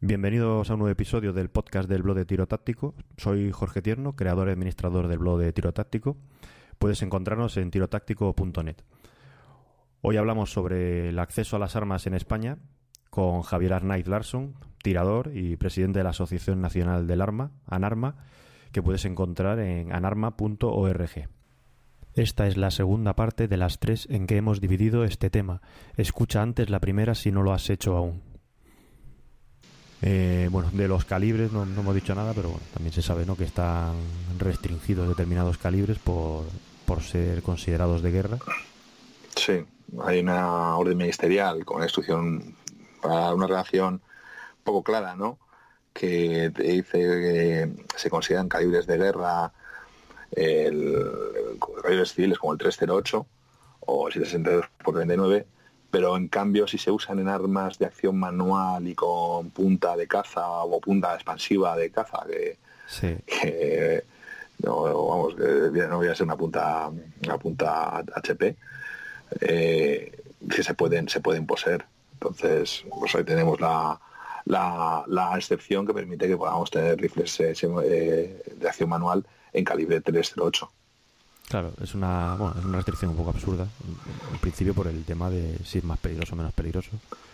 Bienvenidos a un nuevo episodio del podcast del blog de Tiro Táctico. Soy Jorge Tierno, creador y administrador del blog de Tiro Táctico. Puedes encontrarnos en tirotáctico.net. Hoy hablamos sobre el acceso a las armas en España con Javier Arnaiz Larson, tirador y presidente de la Asociación Nacional del Arma, ANARMA, que puedes encontrar en anarma.org. Esta es la segunda parte de las tres en que hemos dividido este tema. Escucha antes la primera si no lo has hecho aún. Eh, bueno, de los calibres no, hemos dicho nada, pero bueno, también se sabe ¿no? que están restringidos determinados calibres por, por ser considerados de guerra. Sí, hay una orden ministerial con instrucción para una relación poco clara, ¿no? Que dice que se consideran calibres de guerra, el, calibres civiles como el 308 o el 762 por 39 pero en cambio si se usan en armas de acción manual y con punta de caza o punta expansiva de caza, que, no, vamos, no voy a ser una punta, una punta HP, eh, que se pueden, se pueden poseer. Entonces, pues ahí tenemos la, la, excepción que permite que podamos tener rifles eh, eh, de acción manual en calibre 308. Claro, es una, bueno, es una restricción un poco absurda, en principio por el tema de si es más peligroso o menos peligroso.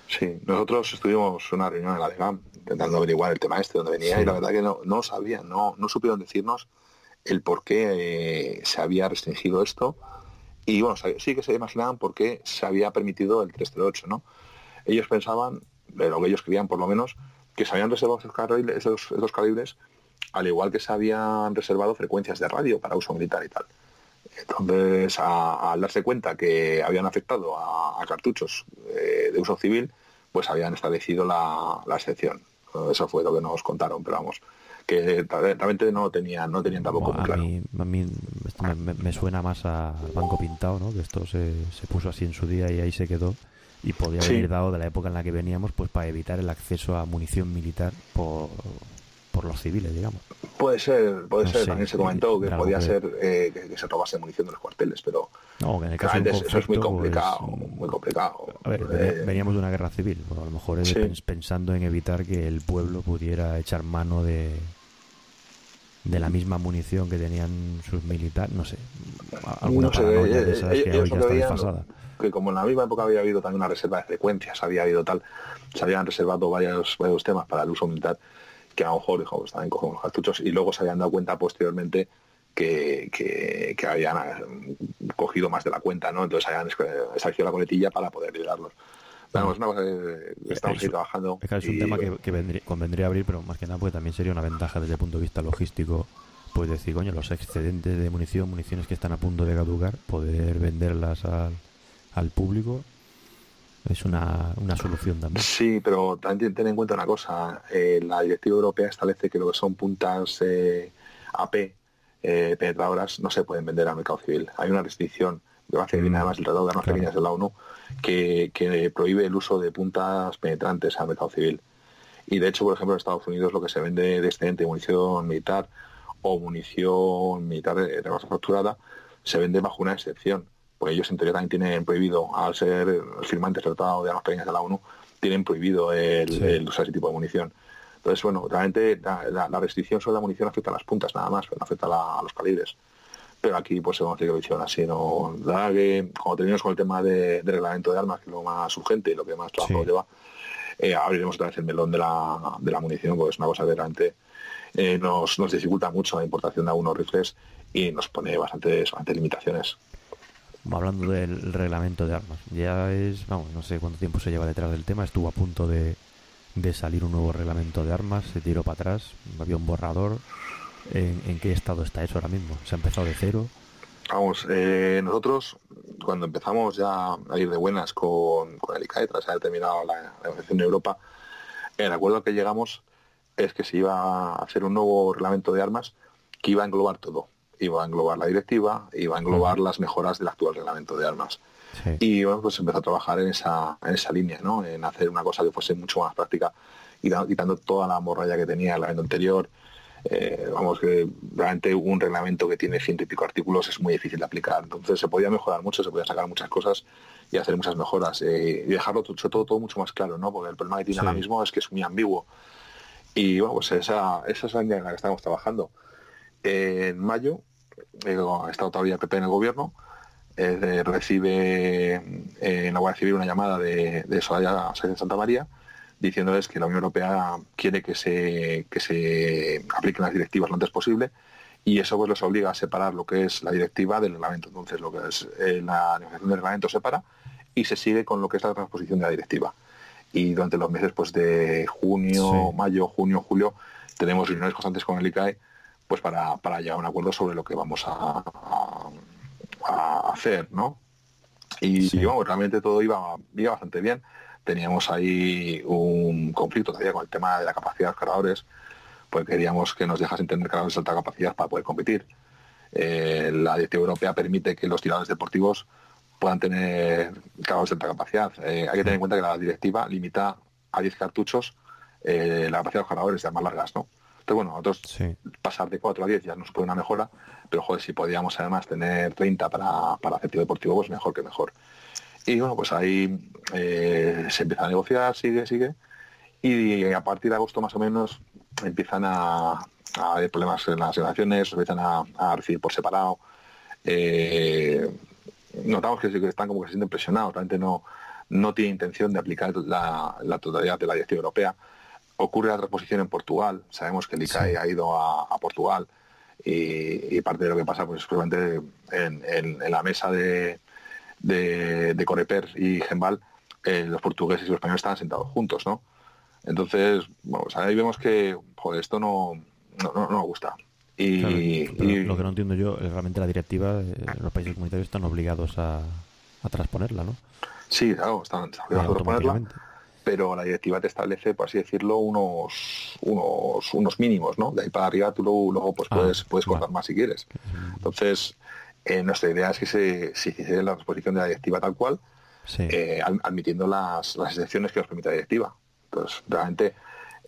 Sí, nosotros estuvimos una reunión en la DEGAM intentando averiguar el tema este, donde venía, y la verdad que no, no sabían, no, no supieron decirnos el por qué eh, se había restringido esto. Y bueno, sí que se imaginaban por qué se había permitido el 308, ¿no? Ellos pensaban, lo que ellos creían por lo menos, que se habían reservado esos, esos calibres, al igual que se habían reservado frecuencias de radio para uso militar y tal. Entonces, al darse cuenta que habían afectado a, cartuchos eh, de uso civil, pues habían establecido la, excepción. Eso fue lo que nos contaron, pero vamos, que realmente no tenían, no tenían tampoco a Mí, a mí me, suena más a Banco Pintado, ¿no? Que esto se, puso así en su día y ahí se quedó y podía haber dado de la época en la que veníamos pues para evitar el acceso a munición militar por, por los civiles, digamos. Puede ser, puede ser. También se comentó que podía ser eh, que, se robase munición de los cuarteles, pero no, en el caso eso es muy complicado, pues, muy complicado. A ver, eh, veníamos de una guerra civil. a lo mejor pensando en evitar que el pueblo pudiera echar mano de de la misma munición que tenían sus militares, no sé, alguna no de esas que hoy ya está desfasada. Que como en la misma época había habido también una reserva de frecuencias, había habido tal, se habían reservado varios, varios temas para el uso militar, que a lo mejor dijo, pues también cogemos los cartuchos y luego se habían dado cuenta posteriormente que, que, habían eh, cogido más de la cuenta, ¿no? Entonces habían establecido la coletilla para poder liberarlos. Bueno, es una cosa que estamos ahí trabajando. Es, un tema que, convendría abrir, pero más que nada pues también sería una ventaja desde el punto de vista logístico, pues decir, coño, los excedentes de munición, municiones que están a punto de caducar, poder venderlas al, al público es una, una solución también. Sí, pero también ten en cuenta una cosa. Eh, la directiva europea establece que lo que son puntas eh, AP eh, penetradoras no se pueden vender al mercado civil. Hay una restricción a hacer mm, además el Tratado de Armas Pequeñas de la ONU que, que prohíbe el uso de puntas penetrantes al mercado civil. Y de hecho, por ejemplo, en Estados Unidos lo que se vende de excedente munición militar o munición militar de facturada se vende bajo una excepción pues ellos en teoría también tienen prohibido, al ser firmantes del Tratado de Armas Pequeñas de la ONU, tienen prohibido el, usar ese tipo de munición. Entonces, bueno, realmente la, restricción sobre la munición afecta a las puntas nada más, pero no afecta a, los calibres. Pero aquí, pues, hemos tenido que así, ¿no? La que, cuando terminemos con el tema de, reglamento de armas, que es lo más urgente y lo que más trabajo lleva, eh, abriremos otra vez el melón de la, de la munición, porque es una cosa que realmente eh, nos, nos dificulta mucho la importación de algunos rifles y nos pone bastantes, bastantes limitaciones hablando del reglamento de armas, ya es, vamos, no sé cuánto tiempo se lleva detrás del tema, estuvo a punto de, de salir un nuevo reglamento de armas, se tiró para atrás, había un borrador. ¿En, qué estado está eso ahora mismo? ¿Se ha empezado de cero? Vamos, eh, nosotros cuando empezamos ya a ir de buenas con, con el ICAE tras haber terminado la, negociación de Europa, el acuerdo al que llegamos es que se iba a hacer un nuevo reglamento de armas que iba a englobar todo iba a englobar la directiva, iba a englobar las mejoras del actual reglamento de armas. Y bueno, pues empezó a trabajar en esa, en esa línea, ¿no? En hacer una cosa que fuese mucho más práctica y quitando toda la morralla que tenía el año anterior, eh, vamos, que realmente un reglamento que tiene ciento y pico artículos es muy difícil de aplicar. Entonces se podía mejorar mucho, se podía sacar muchas cosas y hacer muchas mejoras eh, y dejarlo todo, todo, mucho más claro, ¿no? Porque el problema que tiene ahora mismo es que es muy ambiguo. Y bueno, pues esa, esa es la en la que estamos trabajando. en mayo, eh, ha estado todavía PP en el gobierno, recibe en la Guardia Civil una llamada de, de Soraya Santa María diciéndoles que la Unión Europea quiere que se, que se apliquen las directivas lo antes posible y eso pues los obliga a separar lo que es la directiva del reglamento. Entonces lo que es eh, la negociación del reglamento se para y se sigue con lo que es la transposición de la directiva. Y durante los meses pues de junio, mayo, junio, julio tenemos reuniones constantes con el ICAE pues para, para llegar a un acuerdo sobre lo que vamos a, a, hacer, ¿no? Y, realmente todo iba, iba bastante bien teníamos ahí un conflicto todavía con el tema de la capacidad de los cargadores, pues queríamos que nos dejasen tener cargadores de alta capacidad para poder competir. Eh, la directiva europea permite que los tiradores deportivos puedan tener cargadores de alta capacidad. Eh, hay que tener en cuenta que la directiva limita a 10 cartuchos eh, la capacidad de los cargadores ya más largas, ¿no? Entonces, bueno, nosotros pasar de 4 a 10 ya nos supone una mejora, pero joder, si podíamos además tener 30 para, para hacer tiro deportivo, pues mejor que mejor. Y bueno, pues ahí eh, se empieza a negociar, sigue, sigue. Y a partir de agosto más o menos empiezan a, haber problemas en las relaciones, empiezan a, recibir por separado. Eh, notamos que, están como que se sienten presionados, realmente no, no tiene intención de aplicar la, totalidad de la directiva europea. Ocurre la transposición en Portugal, sabemos que el ICAE ha ido a, Portugal y, parte de lo que pasa pues probablemente en la mesa de, de, de Coreper y Gembal, eh, los portugueses y los españoles estaban sentados juntos, ¿no? Entonces, bueno, pues ahí vemos que joder, esto no, no, no, gusta. Y, lo que no entiendo yo es realmente la directiva, eh, los países comunitarios están obligados a, a transponerla, ¿no? Sí, claro, están, obligados a transponerla, pero la directiva te establece, por así decirlo, unos unos, unos mínimos, ¿no? De ahí para arriba tú luego, pues ah, puedes, puedes cortar más si quieres. Entonces, eh, nuestra idea es que se, se hiciera la transposición de la directiva tal cual, eh, admitiendo las, excepciones que nos permite la directiva. Entonces, realmente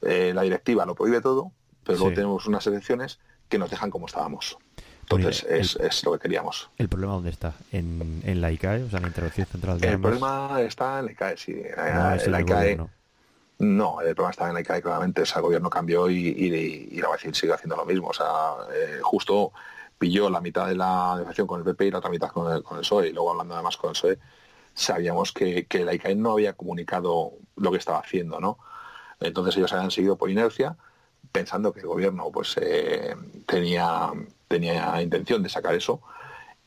eh, la directiva lo prohíbe todo, pero luego tenemos unas excepciones que nos dejan como estábamos. Entonces, es, lo que queríamos. ¿El problema dónde está? ¿En, la ICAE? O sea, en la Intervención Central de El problema está en la ICAE, sí. No, en la ICAE, no, el problema está en la ICAE, claramente. el gobierno cambió y, y, la Guardia sigue haciendo lo mismo. O sea, justo pilló la mitad de la negociación con el PP y la otra mitad con el, con el PSOE. Y luego hablando además con el PSOE, sabíamos que, que la ICAE no había comunicado lo que estaba haciendo, ¿no? Entonces ellos habían seguido por inercia, pensando que el gobierno pues eh, tenía, tenía intención de sacar eso.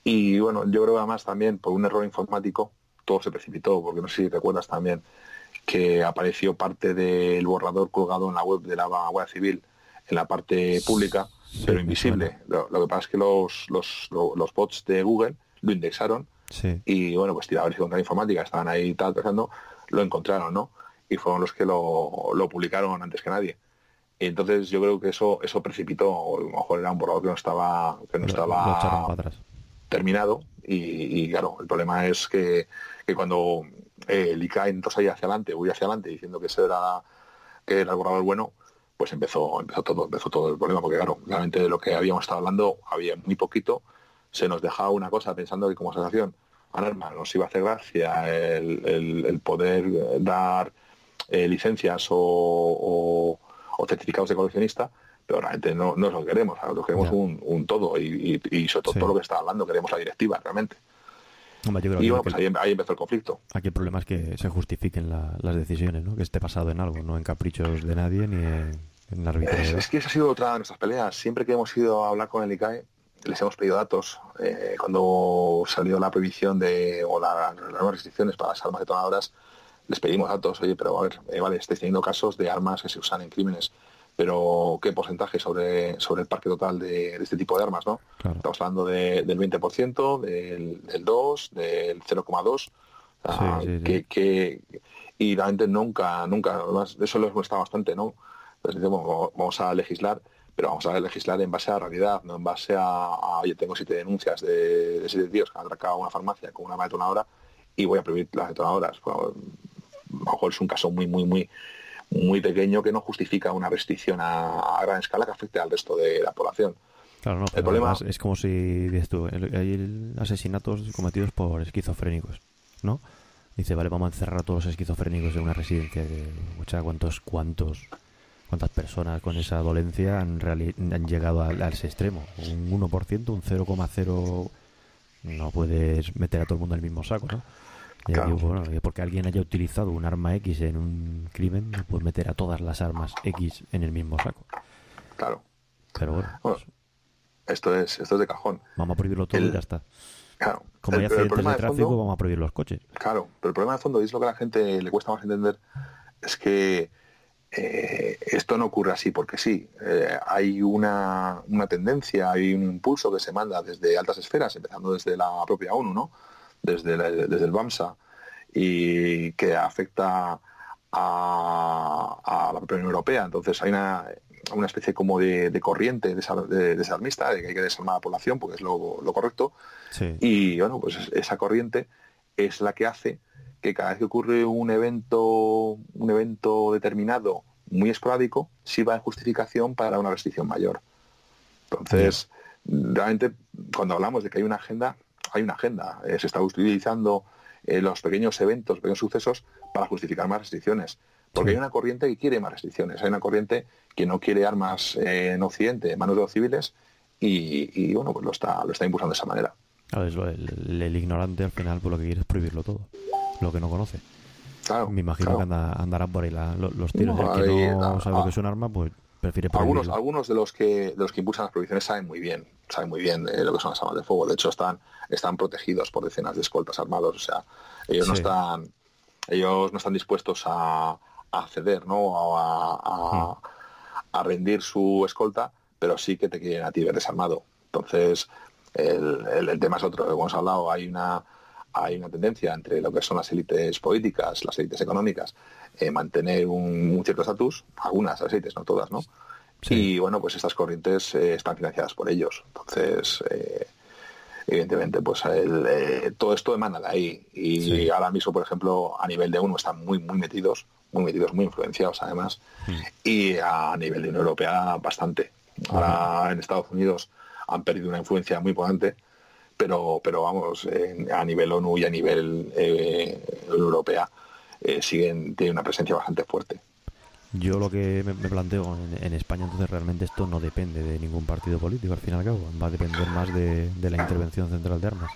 Y bueno, yo creo además también por un error informático todo se precipitó, porque no sé si recuerdas también que apareció parte del borrador colgado en la web de la Guardia Civil, en la parte pública, pero invisible. Lo, que pasa es que los, los, los, bots de Google lo indexaron y bueno, pues tiradores contra la informática estaban ahí tal, pensando, lo encontraron, ¿no? Y fueron los que lo, lo publicaron antes que nadie. Y entonces yo creo que eso eso precipitó, a lo mejor era un borrador que no estaba que no estaba terminado y, claro, el problema es que, que cuando eh, el ICA entonces ahí hacia adelante, voy hacia adelante diciendo que ese era que era el borrador bueno, pues empezó, empezó todo, empezó todo el problema, porque claro, realmente de lo que habíamos estado hablando había muy poquito, se nos dejaba una cosa pensando que como asociación arma nos iba a hacer gracia el, poder dar eh, licencias o, certificados de coleccionista, pero realmente no, no es lo que queremos, nosotros queremos un, todo y, sobre todo todo lo que está hablando, queremos la directiva realmente. Y bueno, pues ahí, empezó el conflicto. Aquí el problema es que se justifiquen las decisiones, ¿no? que esté pasado en algo, no en caprichos de nadie ni en es, que esa ha sido otra de nuestras peleas. Siempre que hemos ido a hablar con el ICAE, les hemos pedido datos. Eh, cuando salió la prohibición de, o las nuevas restricciones para las armas detonadoras, les pedimos datos. Oye, pero a ver, eh, vale, estáis teniendo casos de armas que se usan en crímenes, pero ¿qué porcentaje sobre, sobre el parque total de, este tipo de armas? ¿no? Estamos hablando del 20%, del, del 2, del 0,2. que, y realmente nunca, nunca, además, eso lo hemos estado bastante, ¿no? Entonces vamos a legislar, pero vamos a legislar en base a la realidad, no en base a, oye, tengo siete denuncias de, siete tíos que han atracado una farmacia con una detonadora y voy a prohibir las detonadoras. A lo mejor es un caso muy, muy, muy muy pequeño que no justifica una restricción a, gran escala que afecte al resto de la población. Claro, no, el problema es como si dices tú, hay asesinatos cometidos por esquizofrénicos, ¿no? Dice, vale, vamos a encerrar a todos los esquizofrénicos en una residencia. Que, ¿cuántos, cuántos, cuántas personas con esa dolencia han, han llegado a, ese extremo? Un 1%, un 0,0... No puedes meter a todo el mundo en el mismo saco, ¿no? Porque alguien haya utilizado un arma X en un crimen, no puedes meter a todas las armas X en el mismo saco. Claro. Pero bueno. esto, es, esto es de cajón. Vamos a prohibirlo todo y ya está. Como hay accidentes de tráfico, vamos a prohibir los coches. Claro, pero el problema de fondo, y es lo que a la gente le cuesta más entender, es que eh, esto no ocurre así porque sí. Eh, hay una, una, tendencia, hay un impulso que se manda desde altas esferas, empezando desde la propia ONU, ¿no? Desde, desde el BAMSA, y que afecta a, a, la propia Unión Europea. Entonces hay una, una especie como de, corriente de desarmista, de que hay que desarmar a la población, porque es lo, correcto. Y bueno, pues esa corriente es la que hace que cada vez que ocurre un evento, un evento determinado muy esporádico, sirva de justificación para una restricción mayor. Entonces, realmente, cuando hablamos de que hay una agenda, hay una agenda. Eh, se está utilizando eh, los pequeños eventos, pequeños sucesos para justificar más restricciones. Porque hay una corriente que quiere más restricciones. Hay una corriente que no quiere armas en Occidente en manos de los civiles y, bueno, pues lo está, lo está impulsando de esa manera. el, ignorante al final por lo que quiere es prohibirlo todo, lo que no conoce. Claro, Me imagino que andarán por ahí los tiros. el que no sabe lo que es un arma, pues prefiere algunos, algunos de los que de los que impulsan las prohibiciones saben muy bien, saben muy bien eh, lo que son las armas de fuego. De hecho, están, están protegidos por decenas de escoltas armados. O sea, ellos no están ellos no están dispuestos a, a ceder, ¿no? A, a, rendir su escolta, pero sí que te quieren a ti ver desarmado. Entonces, el, el, tema es otro. Como hemos hablado, hay una, hay una tendencia entre lo que son las élites políticas, las élites económicas, eh, mantener un, cierto estatus, algunas élites, no todas, ¿no? Y bueno, pues estas corrientes eh, están financiadas por ellos. Entonces, eh, evidentemente, pues todo esto emana de ahí. Y ahora mismo, por ejemplo, a nivel de uno están muy, muy metidos muy metidos, muy influenciados además, mm. y a nivel de Unión Europea bastante. Ahora en Estados Unidos han perdido una influencia muy potente, pero, pero vamos, a nivel ONU y a nivel eh, Europea eh, siguen, tienen una presencia bastante fuerte. Yo lo que me, planteo en, España, entonces realmente esto no depende de ningún partido político, al fin y al cabo, va a depender más de, la intervención central de armas.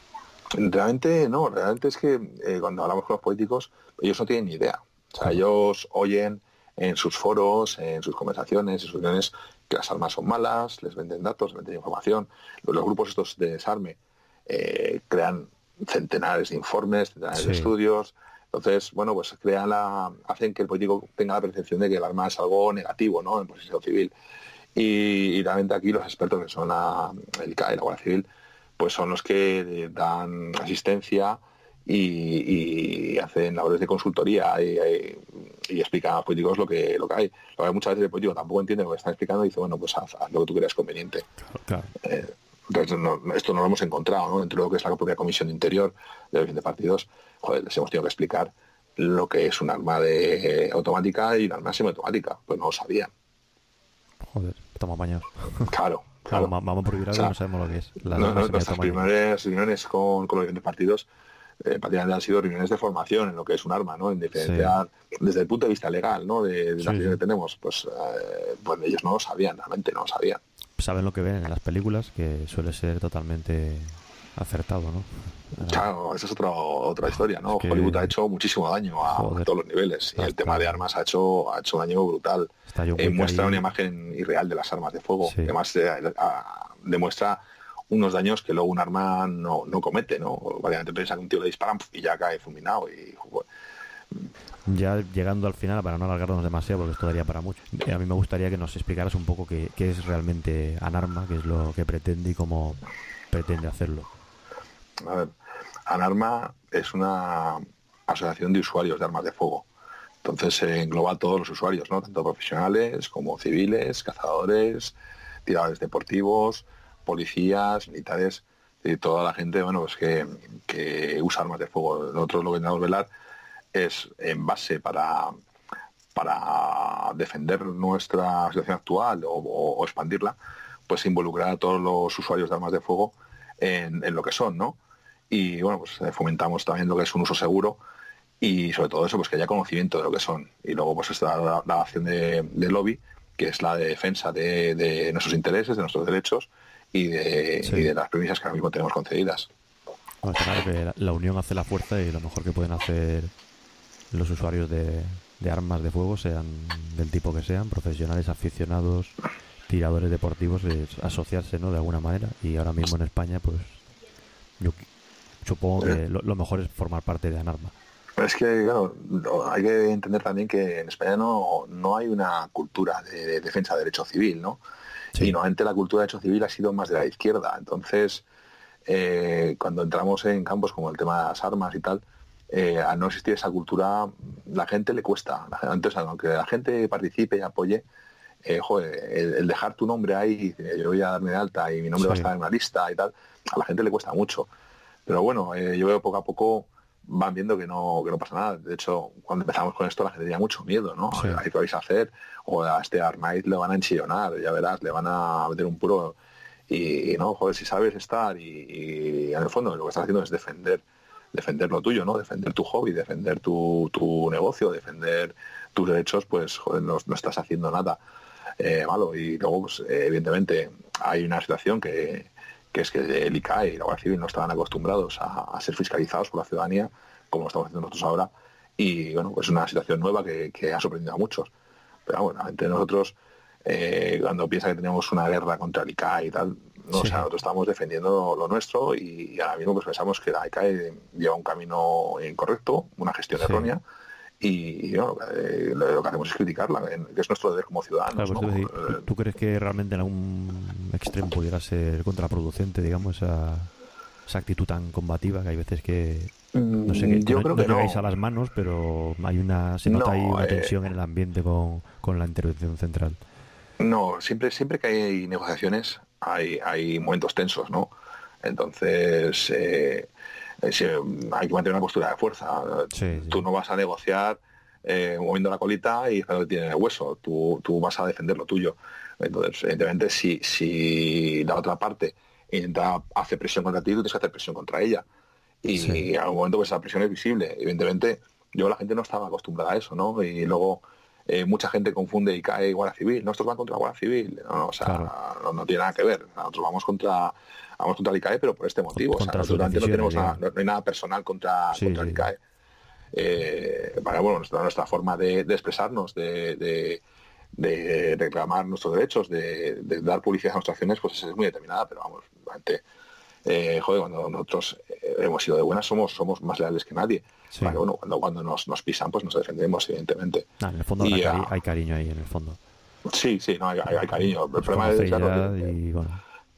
Realmente no, realmente es que eh, cuando hablamos con los políticos, ellos no tienen ni idea. O sea, ellos oyen en sus foros, en sus conversaciones, en sus reuniones, que las armas son malas, les venden datos, les venden información. Los, grupos estos de desarme eh, crean centenares de informes, centenares de estudios. Entonces, bueno, pues crean la, hacen que el político tenga la percepción de que el arma es algo negativo, ¿no? En posición civil. Y, realmente aquí los expertos que son la, el CAE, la Guardia Civil, pues son los que dan asistencia y, hacen labores de consultoría y, explican a los políticos lo que, lo que hay. Lo que muchas veces el político tampoco entiende lo que están explicando y dice, bueno, pues haz, lo que tú creas conveniente. Eh, entonces, esto no lo hemos encontrado ¿no? dentro de lo que es la propia Comisión de Interior de los partidos. Joder, les hemos tenido que explicar lo que es un arma de automática y un arma semiautomática. Pues no lo sabían. Joder, estamos apañados. Claro. Claro, vamos a prohibir algo no sabemos lo que es. La no, nuestras primeras reuniones con, con los diferentes partidos eh, prácticamente han sido reuniones de formación en lo que es un arma, ¿no? En diferenciar desde el punto de vista legal, ¿no? De, la que tenemos, pues, eh, pues ellos no lo sabían, realmente no lo sabían. Saben lo que ven en las películas, que suele ser totalmente acertado, ¿no? Claro, esa es otra otra historia, ¿no? Hollywood ha hecho muchísimo daño a, todos los niveles y el tema de armas ha hecho ha hecho daño brutal. Eh, muestra una imagen irreal de las armas de fuego. Además demuestra unos daños que luego un arma no, no comete, ¿no? Variamente piensa que un tío le disparan y ya cae fulminado y... Ya llegando al final, para no alargarnos demasiado, porque esto daría para mucho, eh, a mí me gustaría que nos explicaras un poco qué, es realmente ANARMA, qué es lo que pretende y cómo pretende hacerlo. A ver, ANARMA es una asociación de usuarios de armas de fuego. Entonces se engloba a todos los usuarios, ¿no? Tanto profesionales como civiles, cazadores, tiradores deportivos, policías, militares, y toda la gente bueno pues que, usa armas de fuego. Nosotros lo que intentamos velar es en base para, para defender nuestra situación actual o, expandirla, pues involucrar a todos los usuarios de armas de fuego en, lo que son, ¿no? Y bueno, pues eh, fomentamos también lo que es un uso seguro y sobre todo eso, pues que haya conocimiento de lo que son. Y luego pues está la, acción de, lobby, que es la de defensa de, nuestros intereses, de nuestros derechos y de, las premisas que ahora mismo tenemos concedidas. que la unión hace la fuerza y lo mejor que pueden hacer los usuarios de, de armas de fuego, sean del tipo que sean, profesionales, aficionados, tiradores deportivos, es asociarse ¿no? de alguna manera. Y ahora mismo en España, pues yo supongo que eh. lo, mejor es formar parte de ANARMA. Es que, claro, hay que entender también que en España no, no hay una cultura de, defensa de derecho civil, ¿no? Y normalmente la cultura de derecho civil ha sido más de la izquierda. Entonces, eh, cuando entramos en campos como el tema de las armas y tal, eh, al no existir esa cultura, la gente le cuesta. Entonces, aunque la gente participe y apoye, eh, el, dejar tu nombre ahí, yo voy a darme de alta y mi nombre va a estar en una lista y tal, a la gente le cuesta mucho. Pero bueno, eh, yo veo poco a poco van viendo que no, que no pasa nada. De hecho, cuando empezamos con esto la gente tenía mucho miedo, ¿no? ¿Qué vais a hacer? O a este Armait le van a enchillonar, ya verás, le van a meter un puro. Y, no, joder, si sabes estar y, y, en el fondo lo que estás haciendo es defender defender lo tuyo, ¿no? Defender tu hobby, defender tu, tu negocio, defender tus derechos, pues joder, no, estás haciendo nada eh, malo. Y luego, pues, evidentemente, hay una situación que, que, es que el ICAE y la Guardia Civil no estaban acostumbrados a, ser fiscalizados por la ciudadanía, como lo estamos haciendo nosotros ahora. Y bueno, pues es una situación nueva que, que ha sorprendido a muchos. Pero bueno, entre nosotros, eh, cuando piensa que tenemos una guerra contra el ICAE y tal, no, o sea, nosotros estamos defendiendo lo nuestro y ahora mismo pues pensamos que la ICAE lleva un camino incorrecto, una gestión errónea y lo, que hacemos es criticarla, que es nuestro deber como ciudadanos. Pues ¿tú, crees que realmente en algún extremo pudiera ser contraproducente, digamos, esa, esa actitud tan combativa que hay veces que no sé que, yo creo que no. a las manos, pero hay una se nota ahí una eh, tensión en el ambiente con, con la intervención central. No, siempre siempre que hay negociaciones hay, hay momentos tensos, ¿no? Entonces, eh, hay que mantener una postura de fuerza. Tú no vas a negociar eh, moviendo la colita y esperando que tiene el hueso. Tú, tú vas a defender lo tuyo. Entonces, evidentemente, si, si la otra parte intenta hacer presión contra ti, tú tienes que hacer presión contra ella. Y, en algún momento pues esa presión es visible. Evidentemente, yo la gente no estaba acostumbrada a eso, ¿no? Y luego eh, mucha gente confunde y cae Guardia Civil. Nosotros van contra la Guardia Civil. No, o sea, no, tiene nada que ver. Nosotros vamos contra vamos contra el ICAE, pero por este motivo. O sea, nosotros no tenemos nada, no, hay nada personal contra, contra el ICAE. Eh, bueno, nuestra, nuestra forma de, expresarnos, de, de, reclamar nuestros derechos, de, dar publicidad a nuestras acciones, pues es muy determinada, pero vamos, realmente eh, joder, cuando nosotros eh, hemos sido de buenas somos somos más leales que nadie. bueno, cuando, cuando nos, nos, pisan, pues nos defendemos, evidentemente. en el fondo hay, cariño ahí, en el fondo. Sí, sí, no, hay, cariño. El problema es que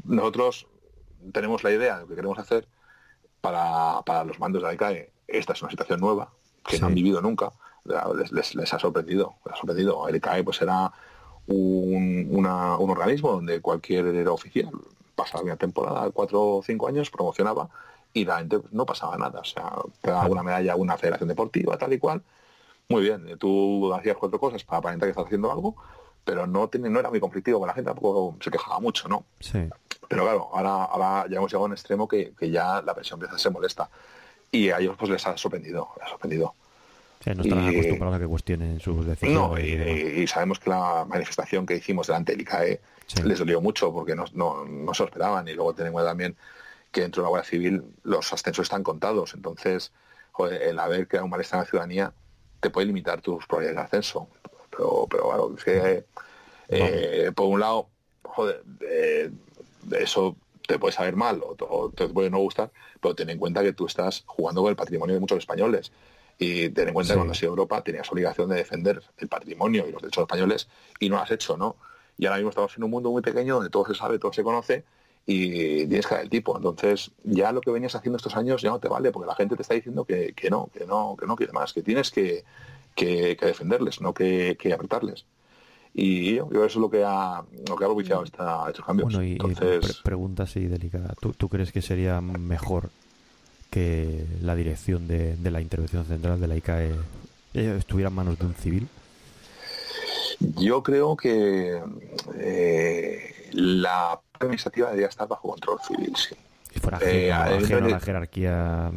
nosotros tenemos la idea de lo que queremos hacer para, para los mandos de la ICAE. Esta es una situación nueva que no han vivido nunca. Les, les, ha sorprendido. Les ha sorprendido. El ICAE pues era un, una, un organismo donde cualquier oficial pasaba una temporada, cuatro o cinco años, promocionaba y la gente no pasaba nada. O sea, te daba una medalla a una federación deportiva, tal y cual. Muy bien, tú hacías cuatro cosas para aparentar que estás haciendo algo, pero no, tiene, no era muy conflictivo, la gente tampoco se quejaba mucho, ¿no? Sí. Pero claro, ahora, ahora ya hemos llegado a un extremo que, ya la presión empieza a ser molesta. Y a ellos pues les ha sorprendido, les ha sorprendido. No están acostumbrados a que cuestionen sus decisiones. No, y, sabemos que la manifestación que hicimos delante del ICAE les dolió mucho porque no, no, se lo esperaban. Y luego tenemos también que dentro de la Guardia Civil los ascensos están contados. Entonces, el haber creado un malestar en la ciudadanía te puede limitar tus probabilidades de ascenso. Pero, pero bueno, es que, eh, por un lado, joder, eh, eso te puede saber mal o, te puede no gustar, pero ten en cuenta que tú estás jugando con el patrimonio de muchos españoles. Y ten en cuenta que cuando has ido a Europa tenías obligación de defender el patrimonio y los derechos españoles y no lo has hecho, ¿no? Y ahora mismo estamos en un mundo muy pequeño donde todo se sabe, todo se conoce y tienes que dar el tipo. Entonces, ya lo que venías haciendo estos años ya no te vale, porque la gente te está diciendo que, no, que no, que no quiere más, que tienes que, defenderles, no que, apretarles. Y yo, eso es lo que ha, lo que ha propiciado esta, estos cambios. Bueno, y, Entonces... pregunta así delicada. ¿Tú, crees que sería mejor que la dirección de, de la intervención central de la ICAE estuviera en manos de un civil? Yo creo que eh, la administrativa debería estar bajo control civil, sí. Y fuera ajeno, Eh, ajeno a la jerarquía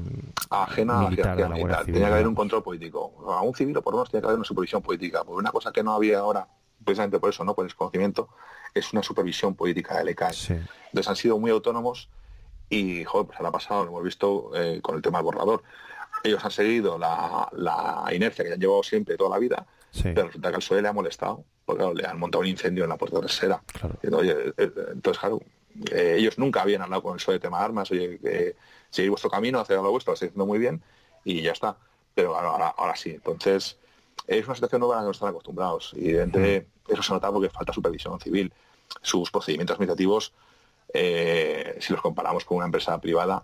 ajena a la jerarquía militar. Civil. Tenía que haber un control político. A un civil o por lo menos tenía que haber una supervisión política. Porque una cosa que no había ahora, precisamente por eso, no por desconocimiento, es una supervisión política del ECAE. Sí. Entonces han sido muy autónomos y, joder, pues ahora ha pasado, lo hemos visto eh, con el tema del borrador. Ellos han seguido la, la inercia que han llevado siempre toda la vida, Sí, pero resulta que al PSOE le ha molestado, porque claro, le han montado un incendio en la puerta trasera. claro. Oye, eh, eh, entonces, claro, eh, ellos nunca habían hablado con el PSOE de tema de armas, oye, seguir vuestro camino, hacer lo vuestro, lo estáis haciendo muy bien y ya está. Pero ahora, ahora, ahora sí. Entonces, es una situación nueva a la que no están acostumbrados. Y evidentemente eso se nota porque falta supervisión civil. Sus procedimientos administrativos, eh, si los comparamos con una empresa privada,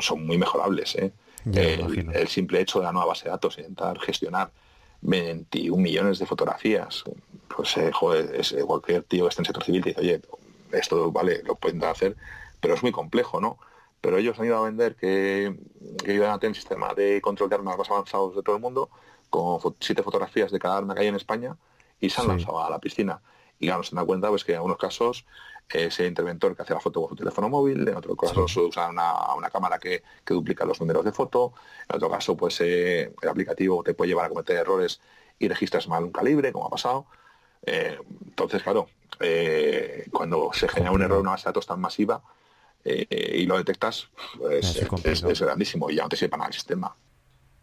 son muy mejorables. ¿eh? Ya el, simple hecho de la nueva base de datos, intentar gestionar 21 millones de fotografías, pues eh, joder, es, eh, cualquier tío que esté en sector civil te dice, oye, esto vale, lo pueden hacer, pero es muy complejo, ¿no? Pero ellos han ido a vender que, que iban a tener un sistema de control de armas más avanzados de todo el mundo, con siete fotografías de cada arma que hay en España, y se han Sí. lanzado a la piscina. Y claro, se dan cuenta pues que en algunos casos eh, ese interventor que hace la foto con su teléfono móvil, en otro caso se usa una, una cámara que, que duplica los números de foto, en otro caso pues eh, el aplicativo te puede llevar a cometer errores y registras mal un calibre, como ha pasado. Eh, entonces, claro, eh, cuando se genera un error en una base de datos tan masiva y lo detectas, pues, Es es grandísimo y ya no te sirve para nada el sistema.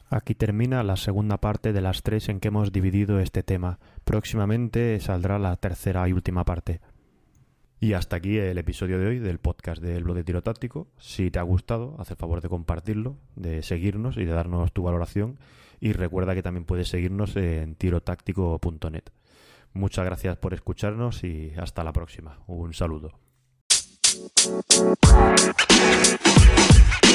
Aquí termina la segunda parte de las tres en que hemos dividido este tema. Próximamente saldrá la tercera y última parte. Y hasta aquí el episodio de hoy del podcast del blog de tiro táctico. Si te ha gustado, haz el favor de compartirlo, de seguirnos y de darnos tu valoración. Y recuerda que también puedes seguirnos en tirotáctico.net. Muchas gracias por escucharnos y hasta la próxima. Un saludo.